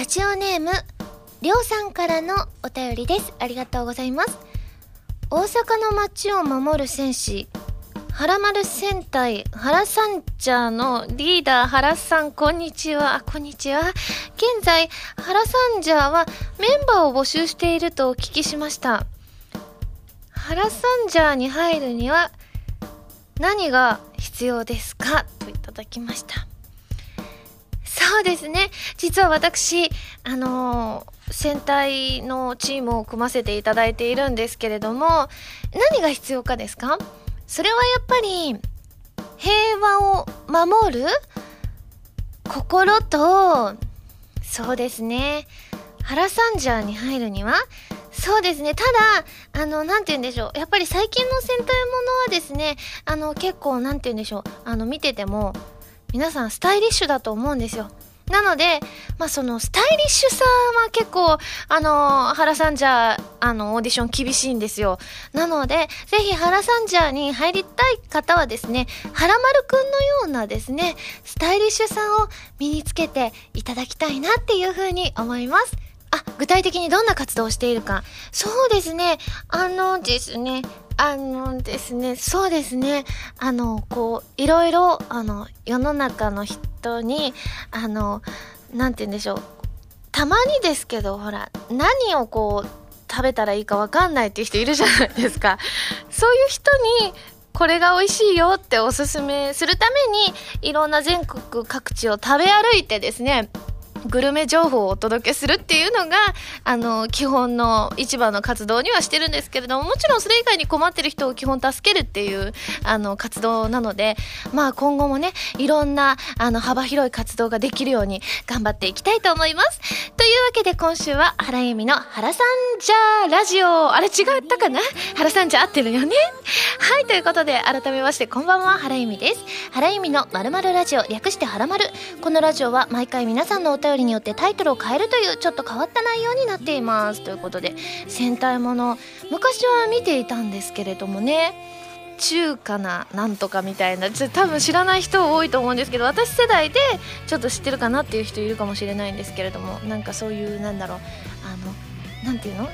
ラジオネームりょうさんからのお便りです。ありがとうございます。大阪の街を守る戦士原丸戦隊原サンジャーのリーダー原さんこんにちは。こんにちは。現在原サンジャーはメンバーを募集しているとお聞きしました。原サンジャーに入るには何が必要ですか？といただきました。そうですね。実は私、あのー、戦隊のチームを組ませていただいているんですけれども、何が必要かですか？それはやっぱり、平和を守る心と、そうですね。原サンジャーに入るには、そうですね。ただ、あの、なんて言うんでしょう。やっぱり最近の戦隊ものはですね、あの、結構、なんて言うんでしょう。あの、見てても、皆さんスタイリッシュだと思うんですよ。なので、まあ、そのスタイリッシュさは結構、あの、原さんじゃ、あの、オーディション厳しいんですよ。なので、ぜひ原さんじゃに入りたい方はですね、原丸くんのようなですね、スタイリッシュさを身につけていただきたいなっていうふうに思います。あ、具体的にどんな活動をしているか。そうですね。あのですね。あのですね、そうですね。あの、こう、いろいろ、あの、世の中の人に、あの、なんて言うんでしょう。たまにですけど、ほら、何をこう、食べたらいいかわかんないっていう人いるじゃないですか。そういう人に、これが美味しいよっておすすめするために、いろんな全国各地を食べ歩いてですね、グルメ情報をお届けするっていうのが、あの、基本の市場の活動にはしてるんですけれども、もちろんそれ以外に困ってる人を基本助けるっていう、あの、活動なので、まあ今後もね、いろんな、あの、幅広い活動ができるように頑張っていきたいと思います。というわけで今週は、原由美の原さんじゃラジオ。あれ違ったかな？原さんじゃ合ってるよね？はい、ということで、改めまして、こんばんは、原由美です。原由美のまるまるラジオ、略して原丸。このラジオは毎回皆さんのお便りりによってタイトルを変えるというちょっと変わった内容になっています。ということで戦隊もの昔は見ていたんですけれどもね中華ななんとかみたいなちょ多分知らない人多いと思うんですけど私世代でちょっと知ってるかなっていう人いるかもしれないんですけれどもなんかそういうなんだろうあのなんていうの？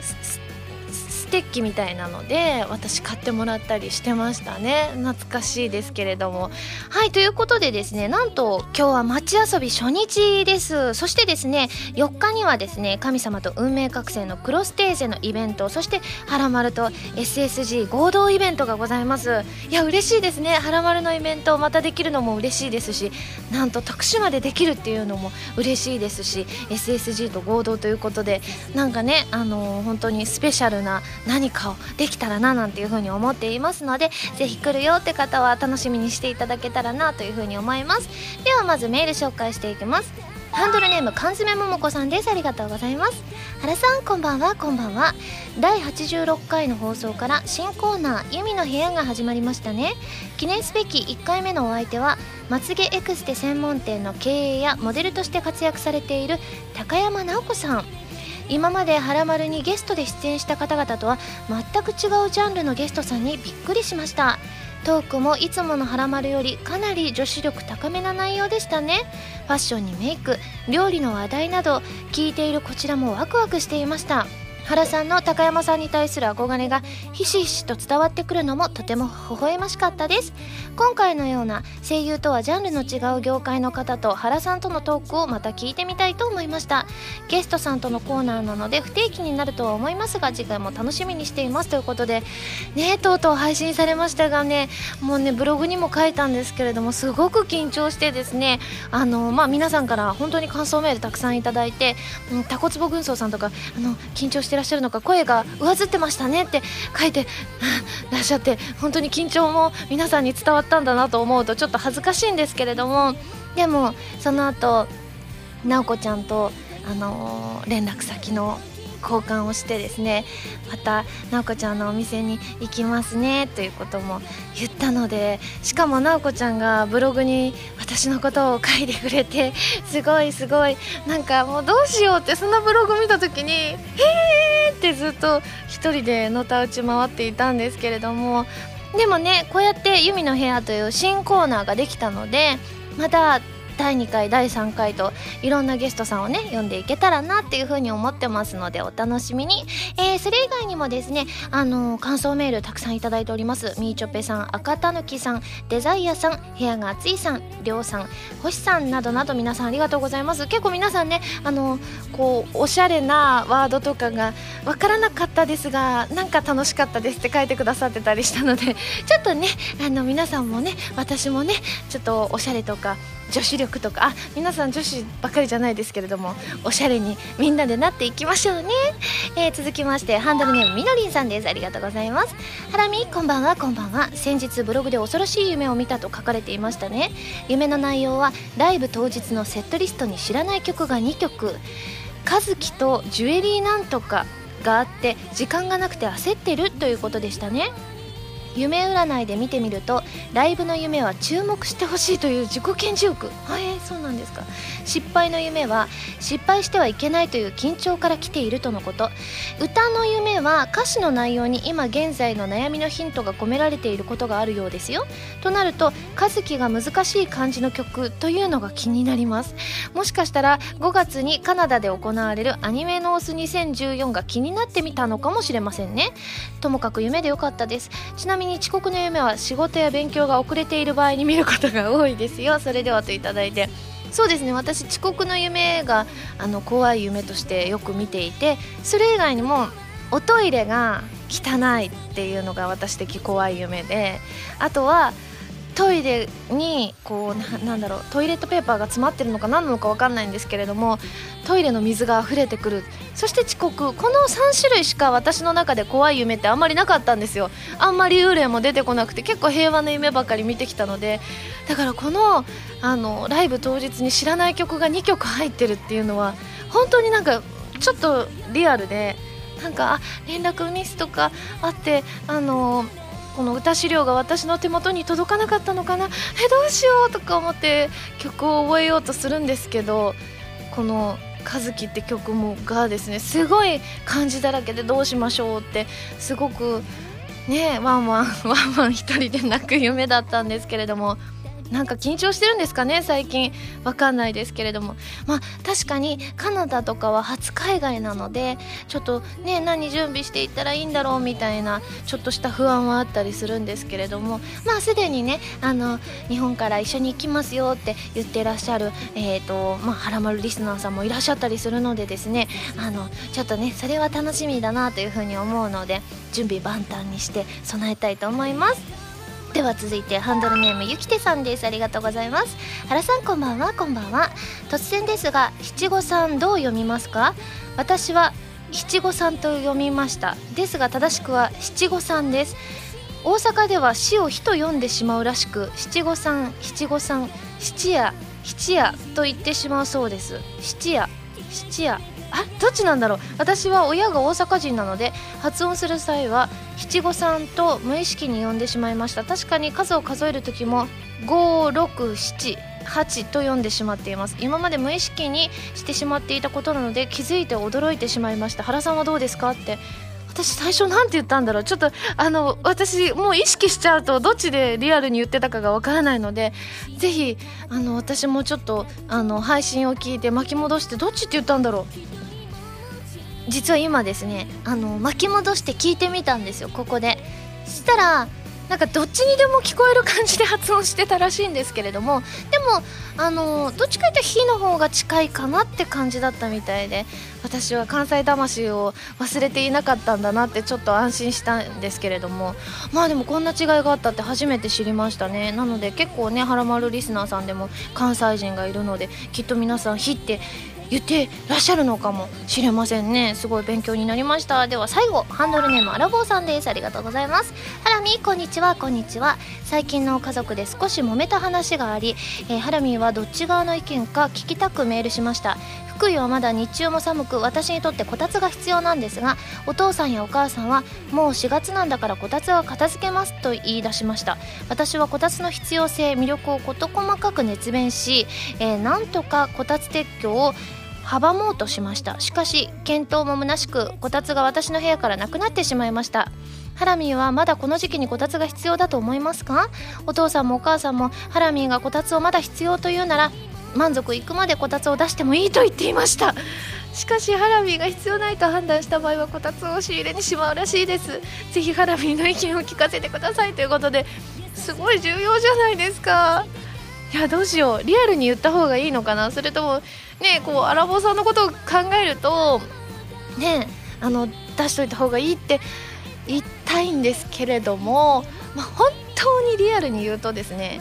ステッキみたいなので私買ってもらったりしてましたね。懐かしいですけれども。はいということでですねなんと今日は街遊び初日です。そしてですね4日にはですね神様と運命覚醒のクロステーゼのイベントそしてはらまると SSG 合同イベントがございます。いや嬉しいですね。はらまるのイベントまたできるのも嬉しいですしなんと徳島でできるっていうのも嬉しいですし SSG と合同ということでなんかねあのー、本当にスペシャルな何かをできたらななんていうふうに思っていますのでぜひ来るよって方は楽しみにしていただけたらなというふうに思います。ではまずメール紹介していきます。ハンドルネーム缶詰桃子さんです。ありがとうございます。原さんこんばんはこんばんは。第86回の放送から新コーナー「ユミの部屋」が始まりましたね。記念すべき1回目のお相手はまつげエクステ専門店の経営やモデルとして活躍されている高山直子さん。今まで「はらまる」にゲストで出演した方々とは全く違うジャンルのゲストさんにびっくりしました。トークもいつもの「はらまる」よりかなり女子力高めな内容でしたね。ファッションにメイク料理の話題など聞いているこちらもワクワクしていました。原さんの高山さんに対する憧れがひしひしと伝わってくるのもとても微笑ましかったです。今回のような声優とはジャンルの違う業界の方と原さんとのトークをまた聞いてみたいと思いました。ゲストさんとのコーナーなので不定期になるとは思いますが次回も楽しみにしていますということでねとうとう配信されましたがねもうねブログにも書いたんですけれどもすごく緊張してですねあのまあ皆さんから本当に感想メールたくさんいただいて、うん、タコツボ軍曹さんとかあの緊張してらっしゃるのか声が上ずってましたねって書いて らっしゃって本当に緊張も皆さんに伝わったんだなと思うとちょっと恥ずかしいんですけれどもでもその後直子ちゃんと、あのー、連絡先の交換をしてですねまた直子ちゃんのお店に行きますねということも言ったのでしかも直子ちゃんがブログに私のことを書いてくれてすごいすごいなんかもうどうしようってそのブログ見た時に「へえ!」ってずっと1人でのたうち回っていたんですけれどもでもねこうやって「ユミの部屋」という新コーナーができたのでまた第2回第3回といろんなゲストさんをね呼んでいけたらなっていうふうに思ってますのでお楽しみに、えー、それ以外にもですねあのー、感想メールたくさんいただいております。みーちょぺさん赤たぬきさんデザイアさん部屋が熱いさんりょうさん星さんなどなど皆さんありがとうございます。結構皆さんねあのー、こうおしゃれなワードとかがわからなかったですがなんか楽しかったですって書いてくださってたりしたのでちょっとねあの皆さんもね私もねちょっとおしゃれとか女子力とかあ皆さん女子ばかりじゃないですけれどもおしゃれにみんなでなっていきましょうね、えー、続きましてハンドルネームみのりんさんです。ありがとうございます。ハラミこんばんはこんばんは。先日ブログで恐ろしい夢を見たと書かれていましたね。夢の内容はライブ当日のセットリストに知らない曲が2曲。和樹とジュエリーなんとかがあって時間がなくて焦ってるということでしたね。夢占いで見てみるとライブの夢は注目してほしいという自己顕示欲。はいそうなんですか。失敗の夢は失敗してはいけないという緊張から来ているとのこと。歌の夢は歌詞の内容に今現在の悩みのヒントが込められていることがあるようですよ。となると和樹が難しい感じの曲というのが気になります。もしかしたら5月にカナダで行われるアニメノース2014が気になってみたのかもしれませんね。ともかく夢でよかったです。ちなみにに遅刻の夢は仕事や勉強が遅れている場合に見ることが多いですよ。それではといただいて。そうですね。私遅刻の夢があの怖い夢としてよく見ていてそれ以外にもおトイレが汚いっていうのが私的怖い夢であとはトイレにこうなんだろうトイレットペーパーが詰まってるのか何なのか分かんないんですけれどもトイレの水が溢れてくる。そして遅刻。この3種類しか私の中で怖い夢ってあんまりなかったんですよ。あんまり幽霊も出てこなくて結構平和な夢ばかり見てきたので。だからこのあのライブ当日に知らない曲が2曲入ってるっていうのは本当になんかちょっとリアルでなんかあ連絡ミスとかあってあのこの歌資料が私の手元に届かなかったのかな？えどうしようとか思って曲を覚えようとするんですけどこの「和樹」って曲もがですねすごい漢字だらけでどうしましょうってすごくねワンワンワンワン一人で泣く夢だったんですけれども。なんか緊張してるんですかね最近。わかんないですけれども。まあ確かにカナダとかは初海外なのでちょっとね何準備していったらいいんだろうみたいなちょっとした不安はあったりするんですけれども。まあすでにねあの日本から一緒に行きますよって言ってらっしゃるえっ、ー、とまあはらまるリスナーさんもいらっしゃったりするのでですね。あのちょっとねそれは楽しみだなというふうに思うので準備万端にして備えたいと思います。では続いてハンドルネームゆきてさんです。ありがとうございます。原さんこんばんは。こんばんは。突然ですが七五三どう読みますか？私は七五三と読みました。ですが正しくは七五三です。大阪では死を火と読んでしまうらしく七五三七五三七夜七夜と言ってしまうそうです。七夜七夜。あどっちなんだろう。私は親が大阪人なので発音する際は七五三と無意識に呼んでしまいました。確かに数を数える時も5678と読んでしまっています。今まで無意識にしてしまっていたことなので気づいて驚いてしまいました。原さんはどうですか？って私最初なんて言ったんだろう。ちょっとあの私もう意識しちゃうとどっちでリアルに言ってたかがわからないのでぜひあの私もちょっとあの配信を聞いて巻き戻してどっちって言ったんだろう。実は今ですねあの巻き戻して聞いてみたんですよここで。そしたらなんかどっちにでも聞こえる感じで発音してたらしいんですけれどもでもあのどっちかというと「火」の方が近いかなって感じだったみたいで私は関西魂を忘れていなかったんだなってちょっと安心したんですけれどもまあでもこんな違いがあったって初めて知りましたね。なので結構ねはらまるリスナーさんでも関西人がいるのできっと皆さん「火」って言ってらっしゃるのかもしれませんね。すごい勉強になりました。では最後ハンドルネームアラボーさんです。ありがとうございます。ハラミこんにちは。こんにちは。最近の家族で少し揉めた話があり、えー、ハラミはどっち側の意見か聞きたくメールしました。福井はまだ日中も寒く私にとってこたつが必要なんですがお父さんやお母さんはもう4月なんだからこたつは片付けますと言い出しました。私はこたつの必要性魅力を事細かく熱弁し、えー、なんとかこたつ撤去を阻もうとしました。しかし検討も虚しくこたつが私の部屋からなくなってしまいました。ハラミーはまだこの時期にこたつが必要だと思いますか？お父さんもお母さんもハラミーがこたつをまだ必要というなら満足いくまでこたつを出してもいいと言っていました。しかしハラミーが必要ないと判断した場合はこたつを仕入れにしまうらしいです。ぜひハラミーの意見を聞かせてくださいということですごい重要じゃないですか。いやどうしよう。リアルに言った方がいいのかな。それともねこうアラボさんのことを考えるとねあの出しといた方がいいって言いたいんですけれども、まあ、本当にリアルに言うとですね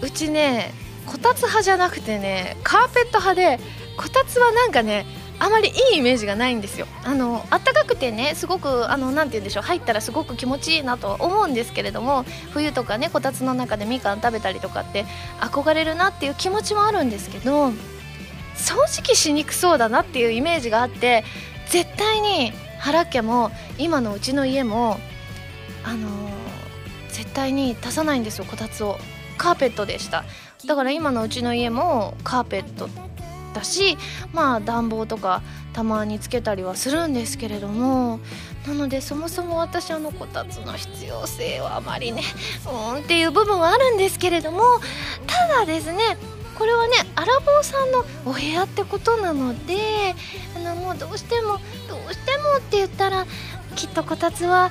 うちねこたつ派じゃなくてねカーペット派でこたつはなんかねあまりいいイメージがないんですよ。あの暖かくてねすごくあのなて言うんでしょう入ったらすごく気持ちいいなとは思うんですけれども冬とかねこたつの中でみかん食べたりとかって憧れるなっていう気持ちもあるんですけど掃除機しにくそうだなっていうイメージがあって絶対に原家も今のうちの家もあのー、絶対に足さないんですよこたつを。カーペットでした。だから今のうちの家もカーペットだしまあ暖房とかたまにつけたりはするんですけれどもなのでそもそも私あのこたつの必要性はあまりねうんっていう部分はあるんですけれどもただですねこれはねアラボーさんのお部屋ってことなのであのもうどうしてもどうしてもって言ったらきっとこたつは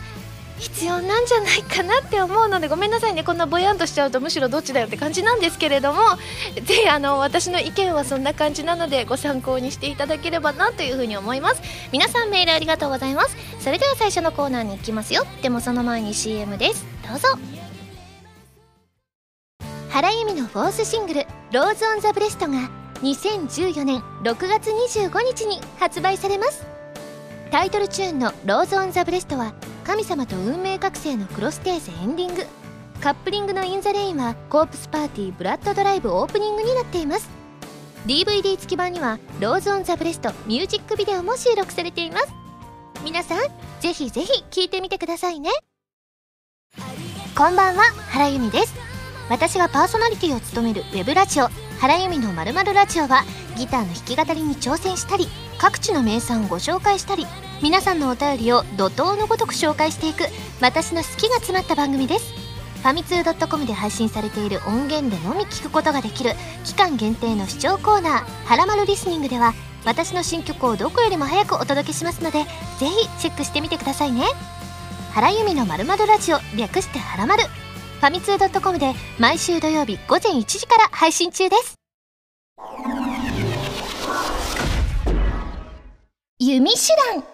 必要なんじゃないかなって思うのでごめんなさいね。こんなぼやんとしちゃうとむしろどっちだよって感じなんですけれどもぜひあの私の意見はそんな感じなのでご参考にしていただければなというふうに思います。皆さんメールありがとうございます。それでは最初のコーナーに行きますよ。でもその前に CM です。どうぞ。原由実のフォースシングル「Rose on the breast」が2014年6月25日に発売されます。タイトルチューンの「Rose on the breast」は神様と運命覚醒のクロステーゼエンディング。カップリングの「In the Rain」はコープスパーティーブラッドドライブオープニングになっています。DVD 付き版には「Rose on the breast」ミュージックビデオも収録されています。皆さんぜひぜひ聴いてみてくださいね。こんばんは原由美です。私がパーソナリティを務めるウェブラジオ原由美のまるまるラジオはギターの弾き語りに挑戦したり各地の名産をご紹介したり皆さんのお便りを怒涛のごとく紹介していく私の好きが詰まった番組です。ファミツー .com で配信されている音源でのみ聞くことができる期間限定の視聴コーナー「はらまるリスニング」では私の新曲をどこよりも早くお届けしますのでぜひチェックしてみてくださいね。原由美のまるまるラジオ略してはらまる。ファミツー .com で毎週土曜日午前1時から配信中です。弓手段。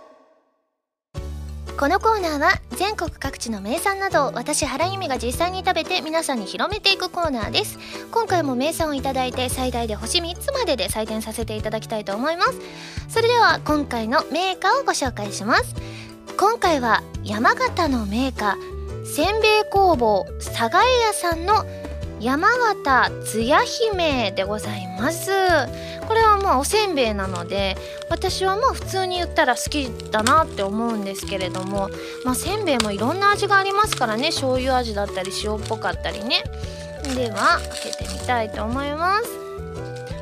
このコーナーは全国各地の名産などを私原由美が実際に食べて皆さんに広めていくコーナーです。今回も名産をいただいて最大で星3つまでで採点させていただきたいと思います。それでは今回のメーカーをご紹介します。今回は山形のメーカーせんべい工房佐賀屋さんの山形つや姫でございます。これはまあおせんべいなので私はまあ普通に言ったら好きだなって思うんですけれどもまあせんべいもいろんな味がありますからね醤油味だったり塩っぽかったりね。では開けてみたいと思います。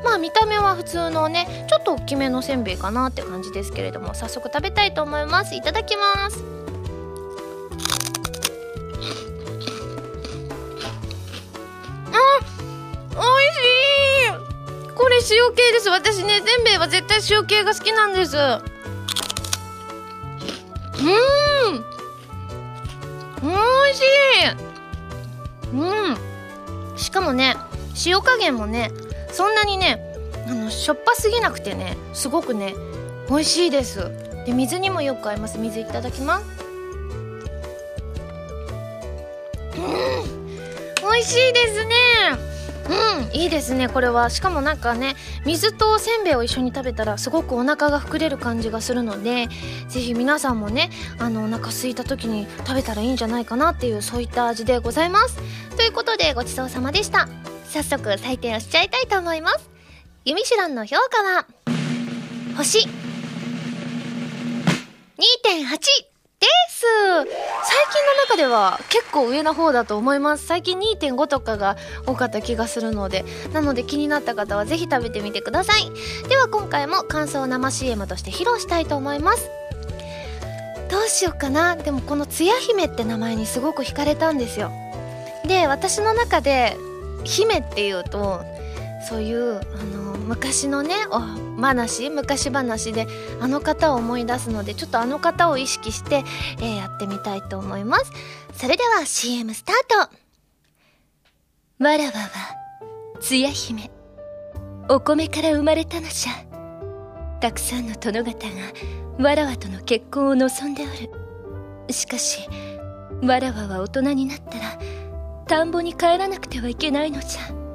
まあ見た目は普通のねちょっと大きめのせんべいかなって感じですけれども早速食べたいと思います。いただきます。美味しい。これ塩系です。私ねせんべいは絶対塩系が好きなんです。うん。おいしい。うん。しかもね塩加減もねそんなにねあのしょっぱすぎなくてねすごくね美味しいです。で水にもよく合います。水いただきます。美味しいですね。うんいいですねこれは。しかもなんかね水とせんべいを一緒に食べたらすごくお腹が膨れる感じがするので是非皆さんもねあのお腹空いた時に食べたらいいんじゃないかなっていうそういった味でございます。ということでごちそうさまでした。早速採点をしちゃいたいと思います。ユミシュランの評価は星。2.8です。最近の中では結構上の方だと思います。最近2.5とかが多かった気がするので。なので気になった方は是非食べてみてください。では今回も感想を生 CM として披露したいと思います。どうしようかな。でもこのつや姫って名前にすごく惹かれたんですよ。で私の中で姫っていうとそういうあの昔のねお話昔話であの方を思い出すのでちょっとあの方を意識して、えー、やってみたいと思います。それでは CM スタート。わらわはつや姫。お米から生まれたのじゃ。たくさんの殿方がわらわとの結婚を望んでおる。しかしわらわは大人になったら田んぼに帰らなくてはいけないのじゃ。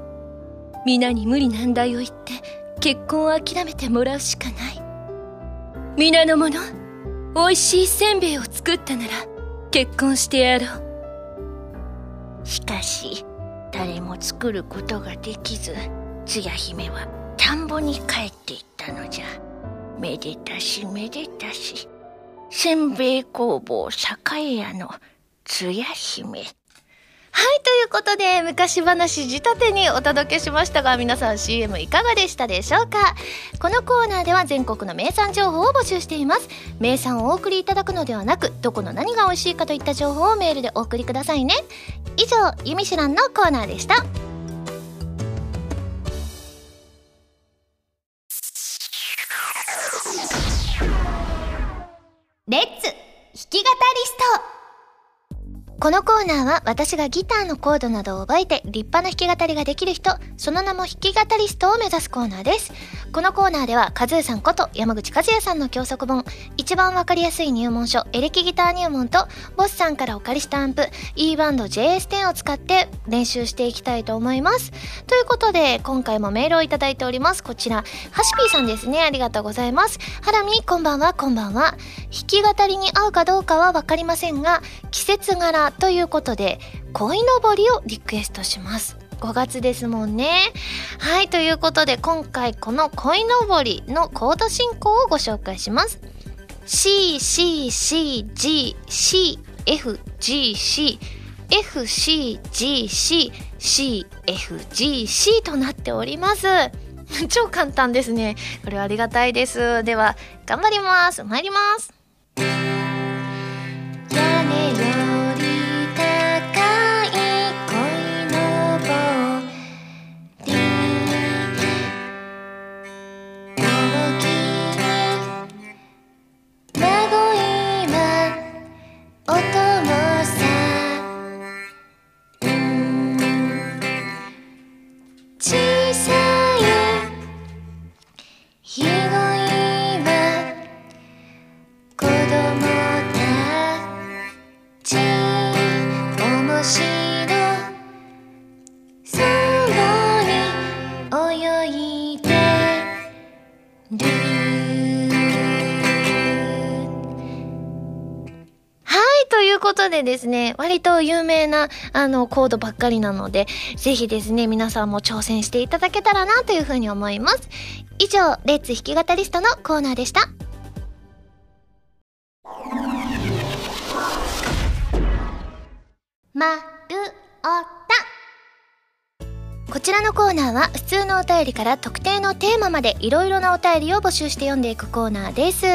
皆に無理難題を言って結婚を諦めてもらうしかない。皆の者美味しいせんべいを作ったなら結婚してやろう。しかし誰も作ることができずつや姫は田んぼに帰っていったのじゃ。めでたしめでたし。せんべい工房栄屋のつや姫。はい、ということで、昔話仕立てにお届けしましたが、皆さん CM いかがでしたでしょうか？このコーナーでは全国の名産情報を募集しています。名産をお送りいただくのではなく、どこの何が美味しいかといった情報をメールでお送りくださいね。以上、ゆみしらんのコーナーでした。レッツ弾き語りストこのコーナーは私がギターのコードなどを覚えて立派な弾き語りができる人、その名も弾き語りストを目指すコーナーです。このコーナーでは、カズーさんこと山口和也さんの教則本、一番わかりやすい入門書、エレキギター入門と、ボスさんからお借りしたアンプ、E バンド JS10 を使って練習していきたいと思います。ということで、今回もメールをいただいております。こちら、ハシピーさんですね。ありがとうございます。ハラミ、こんばんは、こんばんは。弾き語りに合うかどうかはわかりませんが、季節柄ということで、鯉のぼりをリクエストします。5月ですもんね。はい、ということで今回この鯉のぼりのコード進行をご紹介します。C, C, C, G, C, F, G, C, F, C, G, C, C, F, G, C となっております。超簡単ですね。これはありがたいです。では、頑張ります。参ります。と有名なあのコードばっかりなので、ぜひですね、皆さんも挑戦していただけたらなというふうに思います。以上、レッツ弾き語リストのコーナーでした。まるおたこちらのコーナーは普通のお便りから特定のテーマまでいろいろなお便りを募集して読んでいくコーナーです。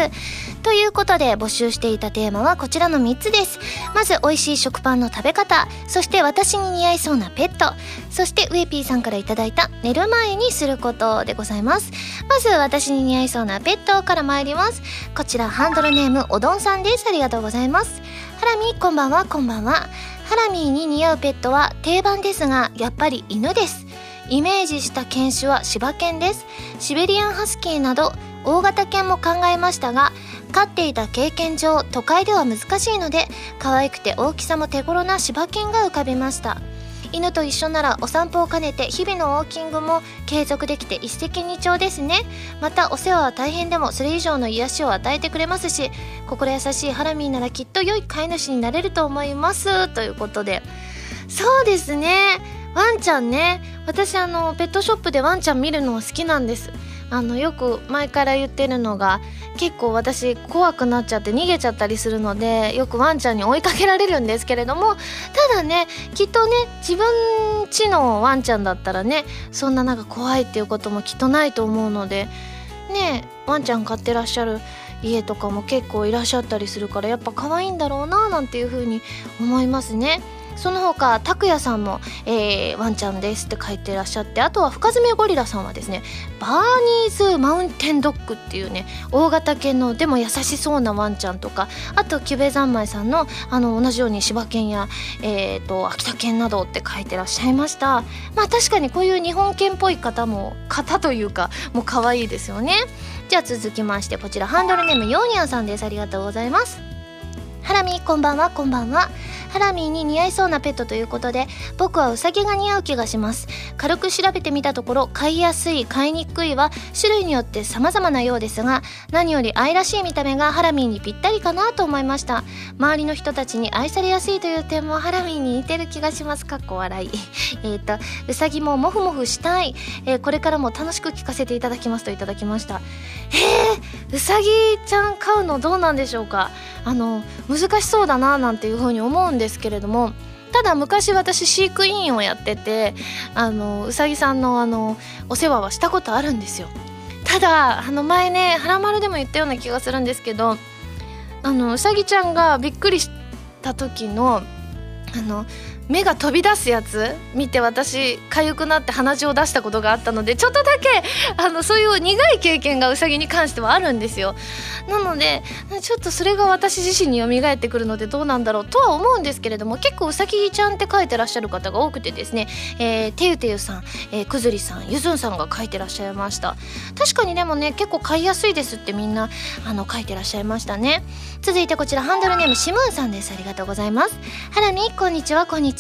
ということで募集していたテーマはこちらの3つです。まず美味しい食パンの食べ方、そして私に似合いそうなペット、そしてウエピーさんから頂いた寝る前にすることでございます。まず私に似合いそうなペットから参ります。こちらハンドルネームおどんさんです。ありがとうございます。ハラミこんばんはこんばんは。ハラミーに似合うペットは定番ですがやっぱり犬です。イメージした犬種は柴犬ですシベリアンハスキーなど大型犬も考えましたが飼っていた経験上都会では難しいので可愛くて大きさも手頃な柴犬が浮かびました犬と一緒ならお散歩を兼ねて日々のウォーキングも継続できて一石二鳥ですね。またお世話は大変でもそれ以上の癒しを与えてくれますし心優しいハラミーならきっと良い飼い主になれると思います。ということで。そうですね。ワンちゃんね。私あのペットショップでワンちゃん見るの好きなんです。あのよく前から言ってるのが結構私怖くなっちゃって逃げちゃったりするのでよくワンちゃんに追いかけられるんですけれどもただねきっとね自分ちのワンちゃんだったらねそんななんか怖いっていうこともきっとないと思うのでねワンちゃん飼ってらっしゃる家とかも結構いらっしゃったりするからやっぱ可愛いんだろうななんていう風に思いますね。その他拓也さんも、えー、ワンちゃんですって書いてらっしゃってあとは深爪ゴリラさんはですねバーニーズマウンテンドッグっていうね大型犬のでも優しそうなワンちゃんとかあとキュベ三昧さんのあの同じように柴犬や、えーと、秋田犬などって書いてらっしゃいました。まあ確かにこういう日本犬っぽい方も方というかもう可愛いですよね。じゃあ続きましてこちらハンドルネームヨーニャンさんです。ありがとうございます。ハラミこんばんはこんばんは。ハラミーに似合いそうなペットということで僕はウサギが似合う気がします。軽く調べてみたところ飼いやすい飼いにくいは種類によって様々なようですが何より愛らしい見た目がハラミーにぴったりかなと思いました。周りの人たちに愛されやすいという点もハラミーに似てる気がします。かっこ笑い。えっとウサギもモフモフしたい、えー、これからも楽しく聞かせていただきますといただきました。へえウサギちゃん飼うのどうなんでしょうか？あの難しそうだななんていうふうに思うんです。ですけれどもただ昔私飼育員をやっててあのうさぎさんのあのお世話はしたことあるんですよ。ただあの前ね「はらまる」でも言ったような気がするんですけどあのうさぎちゃんがびっくりした時のあの目が飛び出すやつ？見て私痒くなって鼻血を出したことがあったのでちょっとだけあのそういう苦い経験がウサギに関してはあるんですよ。なのでちょっとそれが私自身に蘇ってくるのでどうなんだろうとは思うんですけれども結構うさぎちゃんって書いてらっしゃる方が多くてですね、えー、てゆてゆさん、えー、くずりさんゆずんさんが書いてらっしゃいました。確かにでもね結構飼いやすいですってみんなあの書いてらっしゃいましたね。続いてこちらハンドルネームシムーンさんです。ありがとうございます。ハラミこんにちはこんにちは。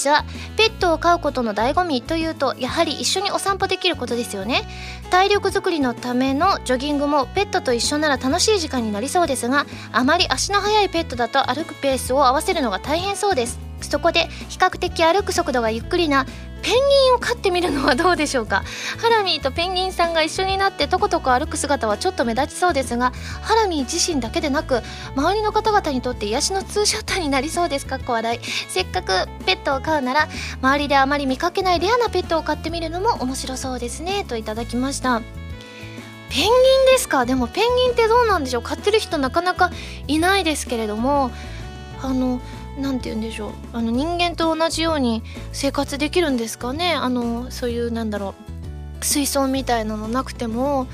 ペットを飼うことの醍醐味というとやはり一緒にお散歩できることですよね。体力づくりのためのジョギングもペットと一緒なら楽しい時間になりそうですがあまり足の速いペットだと歩くペースを合わせるのが大変そうです。そこで比較的歩く速度がゆっくりなペンギンを飼ってみるのはどうでしょうか？ハラミーとペンギンさんが一緒になってとことこ歩く姿はちょっと目立ちそうですがハラミー自身だけでなく周りの方々にとって癒しのツーショットになりそうですか？っこ笑いせっかくペットを飼うなら周りであまり見かけないレアなペットを飼ってみるのも面白そうですね。といただきました。ペンギンですか？でもペンギンってどうなんでしょう？飼ってる人なかなかいないですけれどもあの何て言うんでしょう。あの人間と同じように生活できるんですかね。あのそういうなんだろう。水槽みたいなのなくても。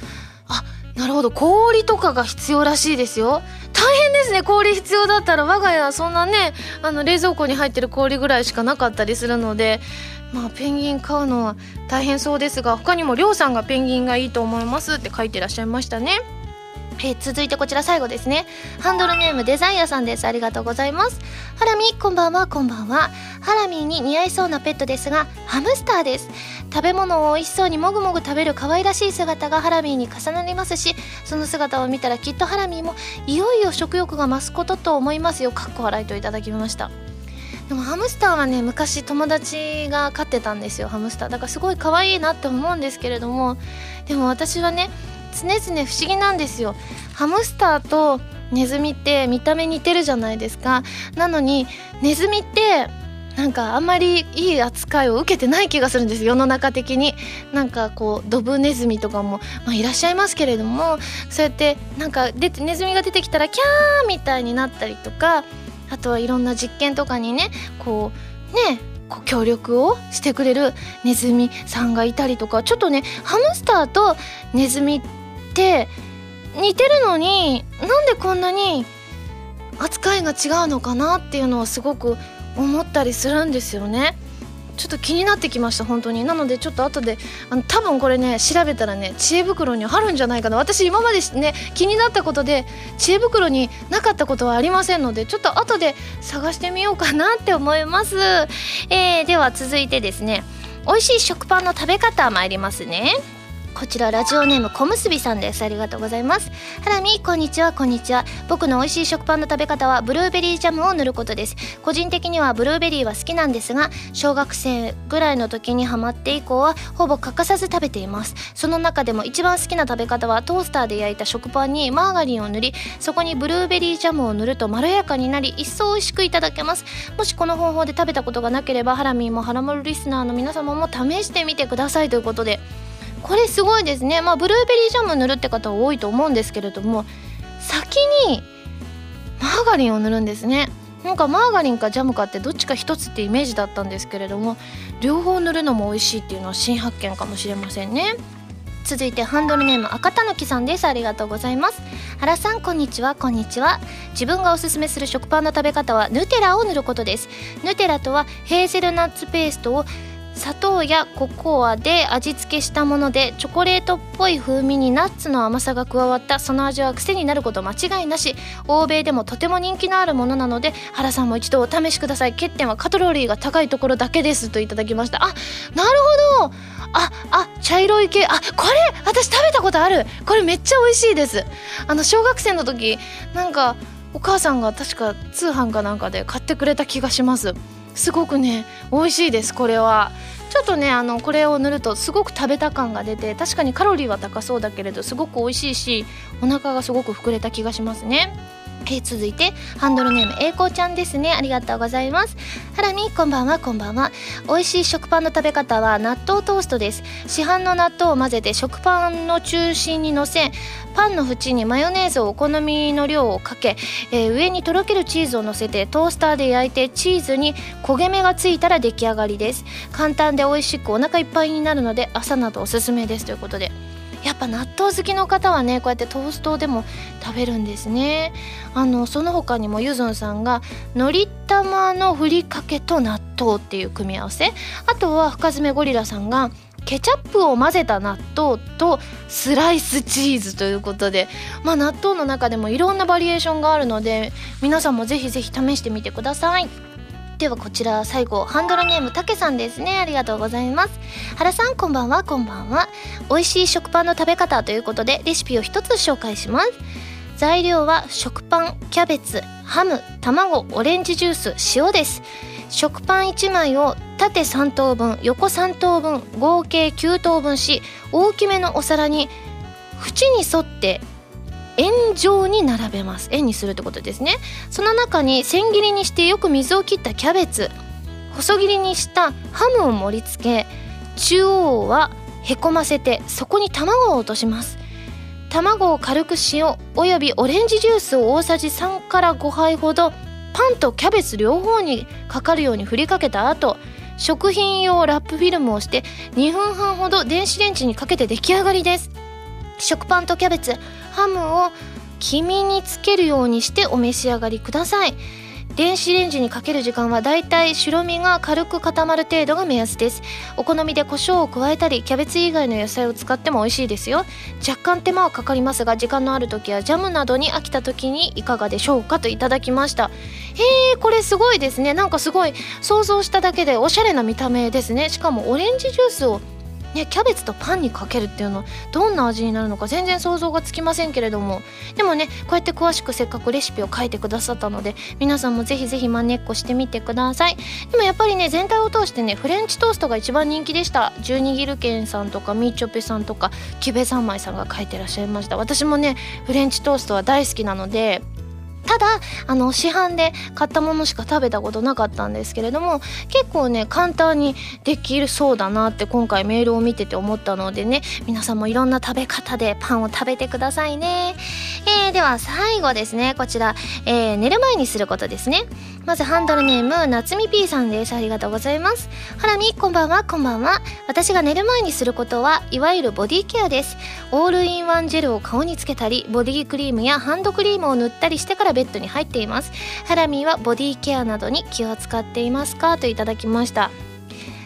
あなるほど。氷とかが必要らしいですよ。大変ですね。氷必要だったら。我が家はそんなねあの冷蔵庫に入ってる氷ぐらいしかなかったりするので。まあペンギン飼うのは大変そうですが他にもりょうさんがペンギンがいいと思いますって書いてらっしゃいましたね。え、続いてこちら最後ですね。ハンドルネームデザイアさんです。ありがとうございます。ハラミこんばんはこんばんは。ハラミーに似合いそうなペットですがハムスターです。食べ物を美味しそうにもぐもぐ食べる可愛らしい姿がハラミーに重なりますしその姿を見たらきっとハラミーもいよいよ食欲が増すことと思いますよ。かっこ笑いといただきました。でもハムスターはね昔友達が飼ってたんですよハムスター。だからすごい可愛いなって思うんですけれどもでも私はね常々不思議なんですよ。ハムスターとネズミって見た目似てるじゃないですか。なのにネズミってなんかあんまりいい扱いを受けてない気がするんです世の中的に。なんかこうドブネズミとかも、まあ、いらっしゃいますけれどもそうやってなんか出てネズミが出てきたらキャーみたいになったりとかあとはいろんな実験とかにねこうね協力をしてくれるネズミさんがいたりとかちょっとねハムスターとネズミって似てるのになんでこんなに扱いが違うのかなっていうのをすごく思ったりするんですよね。ちょっと気になってきました本当に。なのでちょっと後であの多分これね調べたらね知恵袋にあるんじゃないかな。私今までね気になったことで知恵袋になかったことはありませんのでちょっと後で探してみようかなって思います、えー、では続いてですね。美味しい食パンの食べ方参りますね。こちらラジオネーム小むすびさんです。ありがとうございます。ハラミこんにちはこんにちは。僕の美味しい食パンの食べ方はブルーベリージャムを塗ることです。個人的にはブルーベリーは好きなんですが小学生ぐらいの時にハマって以降はほぼ欠かさず食べています。その中でも一番好きな食べ方はトースターで焼いた食パンにマーガリンを塗りそこにブルーベリージャムを塗るとまろやかになり一層美味しくいただけます。もしこの方法で食べたことがなければハラミーもハラモルリスナーの皆様も試してみてくださいということで。これすごいですね。まあブルーベリージャム塗るって方多いと思うんですけれども先にマーガリンを塗るんですね。なんかマーガリンかジャムかってどっちか一つってイメージだったんですけれども両方塗るのも美味しいっていうのは新発見かもしれませんね。続いてハンドルネーム赤たぬきさんです。ありがとうございます。原さんこんにちは。こんにちは。自分がおすすめする食パンの食べ方はヌテラを塗ることです。ヌテラとはヘーゼルナッツペーストを砂糖やココアで味付けしたものでチョコレートっぽい風味にナッツの甘さが加わったその味は癖になること間違いなし。欧米でもとても人気のあるものなので原さんも一度お試しください。欠点はカトロリーが高いところだけです。といただきました。あなるほど。ああ茶色い系。あこれ私食べたことある。これめっちゃ美味しいです。あの小学生の時なんかお母さんが確か通販かなんかで買ってくれた気がします。すごくね美味しいですこれは。ちょっとねあのこれを塗るとすごく食べた感が出て確かにカロリーは高そうだけれどすごく美味しいしお腹がすごく膨れた気がしますね。えー、続いてハンドルネーム栄光ちゃんですね。ありがとうございます。ハラミこんばんはこんばんは。美味しい食パンの食べ方は納豆トーストです。市販の納豆を混ぜて食パンの中心にのせパンの縁にマヨネーズをお好みの量をかけ、えー、上にとろけるチーズをのせてトースターで焼いてチーズに焦げ目がついたら出来上がりです。簡単で美味しくお腹いっぱいになるので朝などおすすめです。ということでやっぱ納豆好きの方はねこうやってトーストでも食べるんですね。あのその他にもゆずんさんがのり玉のふりかけと納豆っていう組み合わせ。あとは深爪ゴリラさんがケチャップを混ぜた納豆とスライスチーズということで、まあ、納豆の中でもいろんなバリエーションがあるので皆さんもぜひぜひ試してみてください。ではこちら最後ハンドルネームたけさんですね。ありがとうございます。原さんこんばんはこんばんは。美味しい食パンの食べ方ということでレシピを一つ紹介します。材料は食パンキャベツハム卵オレンジジュース塩です。食パン1枚を縦3等分横3等分合計9等分し大きめのお皿に縁に沿って円状に並べます。円にするってことですね。その中に千切りにしてよく水を切ったキャベツ細切りにしたハムを盛り付け中央はへこませてそこに卵を落とします。卵を軽く塩およびオレンジジュースを大さじ3から5杯ほどパンとキャベツ両方にかかるように振りかけた後食品用ラップフィルムをして2分半ほど電子レンジにかけて出来上がりです。食パンとキャベツハムを黄身につけるようにしてお召し上がりください。電子レンジにかける時間はだいたい白身が軽く固まる程度が目安です。お好みで胡椒を加えたりキャベツ以外の野菜を使っても美味しいですよ。若干手間はかかりますが時間のある時はジャムなどに飽きた時にいかがでしょうかといただきました。へえこれすごいですね。なんかすごい想像しただけでおしゃれな見た目ですね。しかもオレンジジュースをね、キャベツとパンにかけるっていうのどんな味になるのか全然想像がつきませんけれども。でもねこうやって詳しくせっかくレシピを書いてくださったので皆さんもぜひぜひまねっこしてみてください。でもやっぱりね全体を通してねフレンチトーストが一番人気でした。十二ギルケンさんとかミーチョペさんとかキュベ三昧さんが書いてらっしゃいました。私もねフレンチトーストは大好きなのでただあの市販で買ったものしか食べたことなかったんですけれども結構ね簡単にできるそうだなって今回メールを見てて思ったのでね皆さんもいろんな食べ方でパンを食べてくださいね、えー、では最後ですねこちら、えー、寝る前にすることですね。まずハンドルネーム夏み P さんです。ありがとうございます。ハラミこんばんはこんばんは。私が寝る前にすることはいわゆるボディケアです。オールインワンジェルを顔につけたりボディクリームやハンドクリームを塗ったりしてからベッドに入っています。ハラミはボディケアなどに気を使っていますか？といただきました。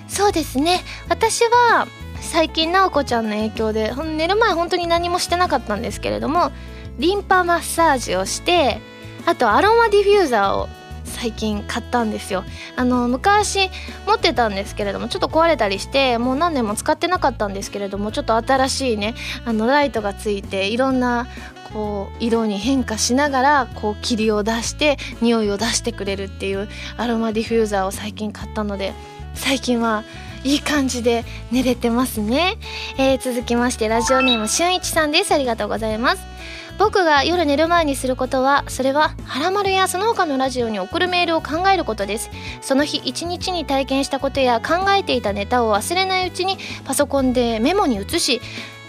そうですね。私は最近なおこちゃんの影響で寝る前本当に何もしてなかったんですけれどもリンパマッサージをしてあとアロマディフューザーを最近買ったんですよ。あの昔持ってたんですけれどもちょっと壊れたりしてもう何年も使ってなかったんですけれどもちょっと新しいねあのライトがついていろんなこう色に変化しながらこう霧を出して匂いを出してくれるっていうアロマディフューザーを最近買ったので最近はいい感じで寝れてますね、えー、続きましてラジオネームしゅんいちさんです。ありがとうございます。僕が夜寝る前にすることはそれは「はらまる」やその他のラジオに送るメールを考えることです。その日一日に体験したことや考えていたネタを忘れないうちにパソコンでメモに移し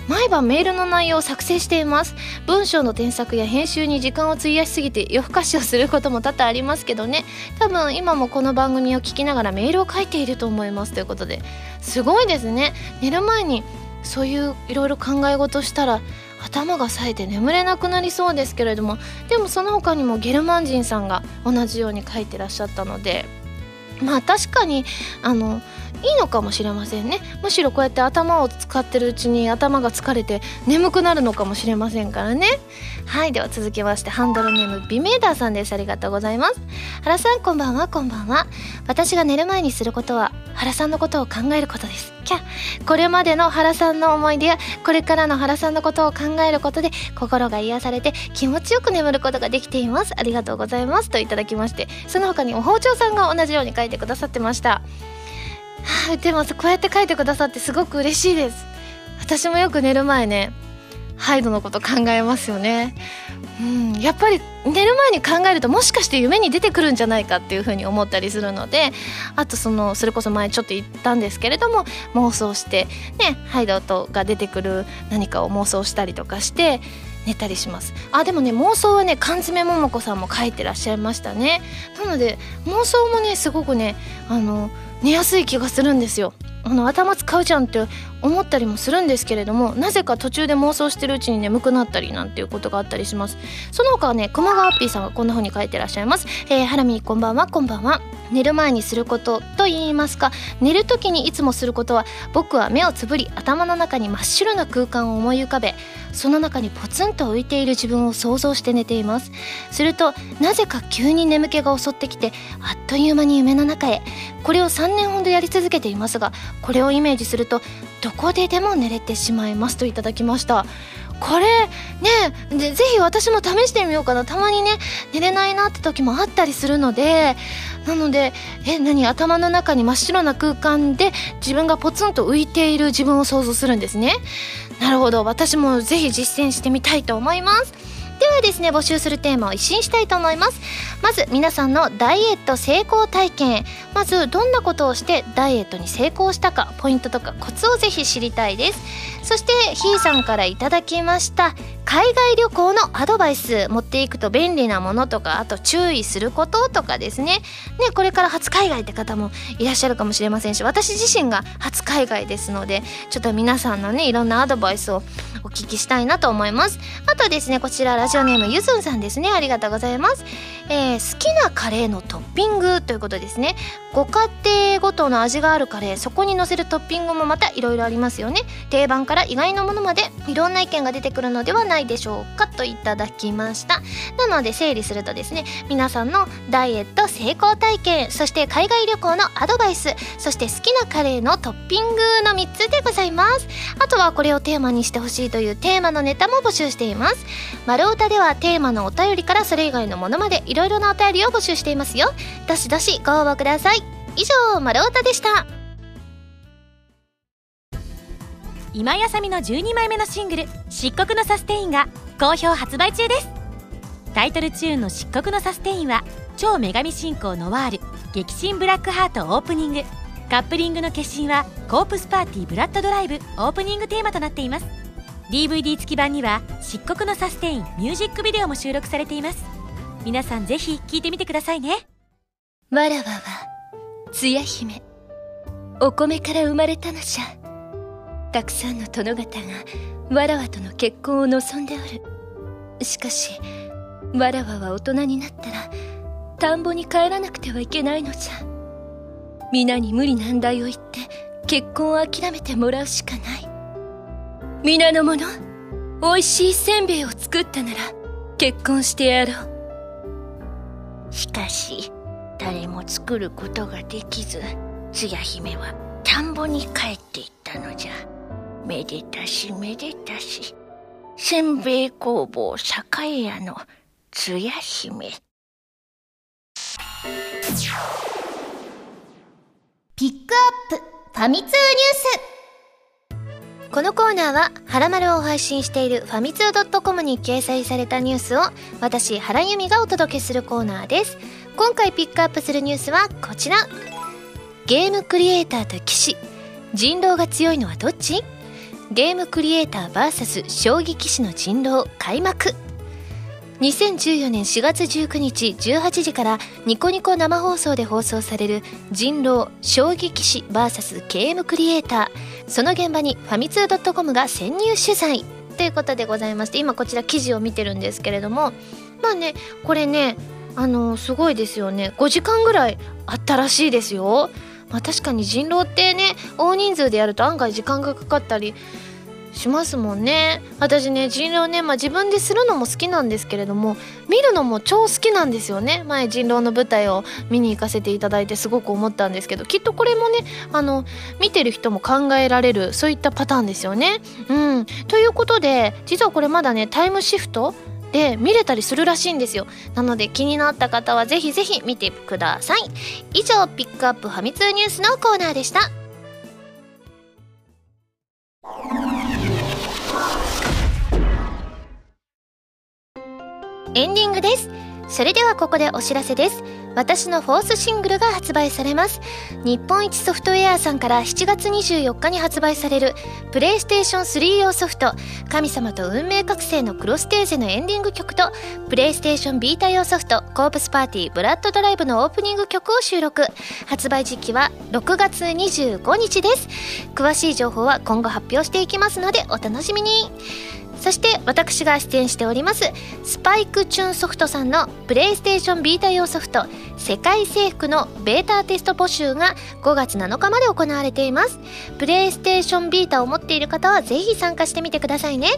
毎晩メールの内容を作成しています。文章の添削や編集に時間を費やしすぎて夜更かしをすることも多々ありますけどね。多分今もこの番組を聞きながらメールを書いていると思います。ということですごいですね。寝る前にそういういろいろ考え事したら頭が冴えて眠れなくなりそうですけれどもでもその他にもゲルマン人さんが同じように書いてらっしゃったのでまあ確かにあのいいのかもしれませんね。むしろこうやって頭を使ってるうちに頭が疲れて眠くなるのかもしれませんからね。はいでは続きましてハンドルネームビメーダーさんです。ありがとうございます。原さんこんばんはこんばんは。私が寝る前にすることは原さんのことを考えることです。キャこれまでの原さんの思い出やこれからの原さんのことを考えることで心が癒されて気持ちよく眠ることができています。ありがとうございます。といただきましてその他にお包丁さんが同じように書いてくださってました。はあ、でもこうやって書いてくださってすごく嬉しいです。私もよく寝る前ねハイドのこと考えますよね。うん。やっぱり寝る前に考えるともしかして夢に出てくるんじゃないかっていうふうに思ったりするのであとそのそれこそ前ちょっと言ったんですけれども妄想してねハイドとが出てくる何かを妄想したりとかして寝たりします。あでもね妄想はね缶詰桃子さんも書いてらっしゃいましたね。なので妄想もねすごくねあの寝やすい気がするんですよ。あの頭使うじゃんって思ったりもするんですけれどもなぜか途中で妄想してるうちに眠くなったりなんていうことがあったりします。その他はね熊川アッピーさんはこんな風に書いてらっしゃいます。えー、ハラミこんばんはこんばんは。寝る前にすることと言いますか寝る時にいつもすることは僕は目をつぶり頭の中に真っ白な空間を思い浮かべその中にポツンと浮いている自分を想像して寝ています。するとなぜか急に眠気が襲ってきてあっという間に夢の中へ。これを3年ほどやり続けていますがこれをイメージするとどこででも寝れてしまいますといただきました。これねぜひ私も試してみようかな。たまにね寝れないなって時もあったりするのでなのでえ何頭の中に真っ白な空間で自分がポツンと浮いている自分を想像するんですね。なるほど。私もぜひ実践してみたいと思います。ではですね募集するテーマを一新したいと思います。まず皆さんのダイエット成功体験。まずどんなことをしてダイエットに成功したかポイントとかコツをぜひ知りたいです。そしてひーさんからいただきました海外旅行のアドバイス持っていくと便利なものとかあと注意することとかですね。ねこれから初海外って方もいらっしゃるかもしれませんし私自身が初海外ですのでちょっと皆さんのねいろんなアドバイスをお聞きしたいなと思います。あとですねこちらラジオネームゆずんさんですね。ありがとうございます、えー、好きなカレーのトッピングということですね。ご家庭ごとの味があるカレーそこにのせるトッピングもまたいろいろありますよね。定番から意外なものまでいろんな意見が出てくるのではないでしょうかといただきました。なので整理するとですね皆さんのダイエット成功体験そして海外旅行のアドバイスそして好きなカレーのトッピングの3つでございます。あとはこれをテーマにしてほしいというテーマのネタも募集しています。丸太ではテーマのお便りからそれ以外のものまでいろいろなお便りを募集していますよ。どしどしご応募ください。以上丸太でした。今井あさみの12枚目のシングル「漆黒のサステイン」が好評発売中です。タイトルチューンの「漆黒のサステイン」は超女神信仰ノワール激震ブラックハートオープニング。カップリングの決心はコープスパーティーブラッドドライブオープニングテーマとなっています。DVD 付き版には漆黒のサステインミュージックビデオも収録されています。皆さんぜひ聴いてみてくださいね。わらわはつや姫。お米から生まれたのじゃ。たくさんの殿方がわらわとの結婚を望んでおる。しかしわらわは大人になったら田んぼに帰らなくてはいけないのじゃ皆に無理難題を言って結婚を諦めてもらうしかない。皆の者美味しいせんべいを作ったなら結婚してやろう。しかし誰も作ることができずつや姫は田んぼに帰っていったのじゃ。めでたしめでたしせんべい工房栄屋のつや姫ピックアップファミ通ニュースこのコーナーは、はらまるを配信しているファミツー .com に掲載されたニュースを、私、原由美がお届けするコーナーです。今回ピックアップするニュースはこちら。ゲームクリエイターと騎士。人狼が強いのはどっち？ゲームクリエイター VS 将棋棋士の人狼開幕。2014年4月19日18時からニコニコ生放送で放送される人狼将棋棋士 VS ゲームクリエイター。その現場にファミツー .com が潜入取材。ということでございまして今こちら記事を見てるんですけれども。まあねこれねあのすごいですよね。5時間ぐらいあったらしいですよ。まあ確かに人狼ってね大人数でやると案外時間がかかったりしますもんね。私ね人狼ね、まあ、自分でするのも好きなんですけれども見るのも超好きなんですよね。前人狼の舞台を見に行かせていただいてすごく思ったんですけどきっとこれもねあの見てる人も考えられるそういったパターンですよね。うん、ということで実はこれまだねタイムシフトで見れたりするらしいんですよ。なので気になった方はぜひぜひ見てください。以上ピックアップファミ通ニュースのコーナーでした。エンディングです。それではここでお知らせです。私のフォースシングルが発売されます。日本一ソフトウェアさんから7月24日に発売されるプレイステーション3用ソフト神様と運命覚醒のクロステーゼのエンディング曲とプレイステーションビータ用ソフトコープスパーティーブラッドドライブのオープニング曲を収録。発売時期は6月25日です。詳しい情報は今後発表していきますのでお楽しみに。そして私が出演しておりますスパイクチューンソフトさんのプレイステーションビータ用ソフト世界征服のベータテスト募集が5月7日まで行われています。プレイステーションビータを持っている方はぜひ参加してみてくださいね。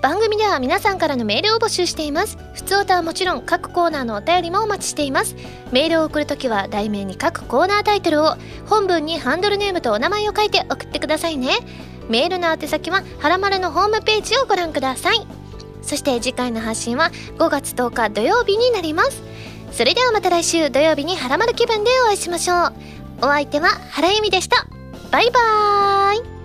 番組では皆さんからのメールを募集しています。普通歌はもちろん各コーナーのお便りもお待ちしています。メールを送るときは題名に各コーナータイトルを本文にハンドルネームとお名前を書いて送ってくださいね。メールの宛先ははらまるのホームページをご覧ください。そして次回の発信は5月10日土曜日になります。それではまた来週土曜日にはらまる気分でお会いしましょう。お相手は原由美でした。バイバーイ。